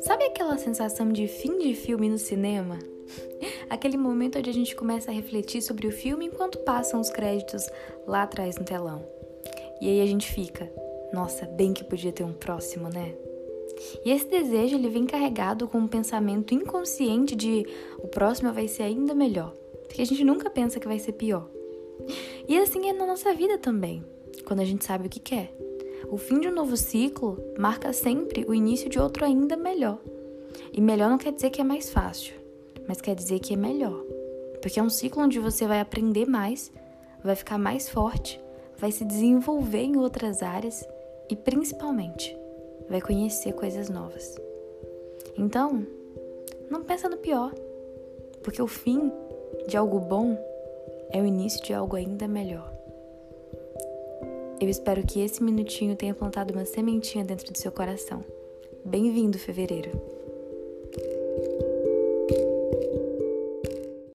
Sabe aquela sensação de fim de filme no cinema? Aquele momento onde a gente começa a refletir sobre o filme enquanto passam os créditos lá atrás no telão. E aí a gente fica, nossa, bem que podia ter um próximo, né? E esse desejo ele vem carregado com um pensamento inconsciente de o próximo vai ser ainda melhor, porque a gente nunca pensa que vai ser pior. E assim é na nossa vida também, quando a gente sabe o que quer. O fim de um novo ciclo marca sempre o início de outro ainda melhor. E melhor não quer dizer que é mais fácil, mas quer dizer que é melhor. Porque é um ciclo onde você vai aprender mais, vai ficar mais forte, vai se desenvolver em outras áreas e principalmente vai conhecer coisas novas. Então, não pensa no pior, porque o fim de algo bom é o início de algo ainda melhor. Eu espero que esse minutinho tenha plantado uma sementinha dentro do seu coração. Bem-vindo, fevereiro!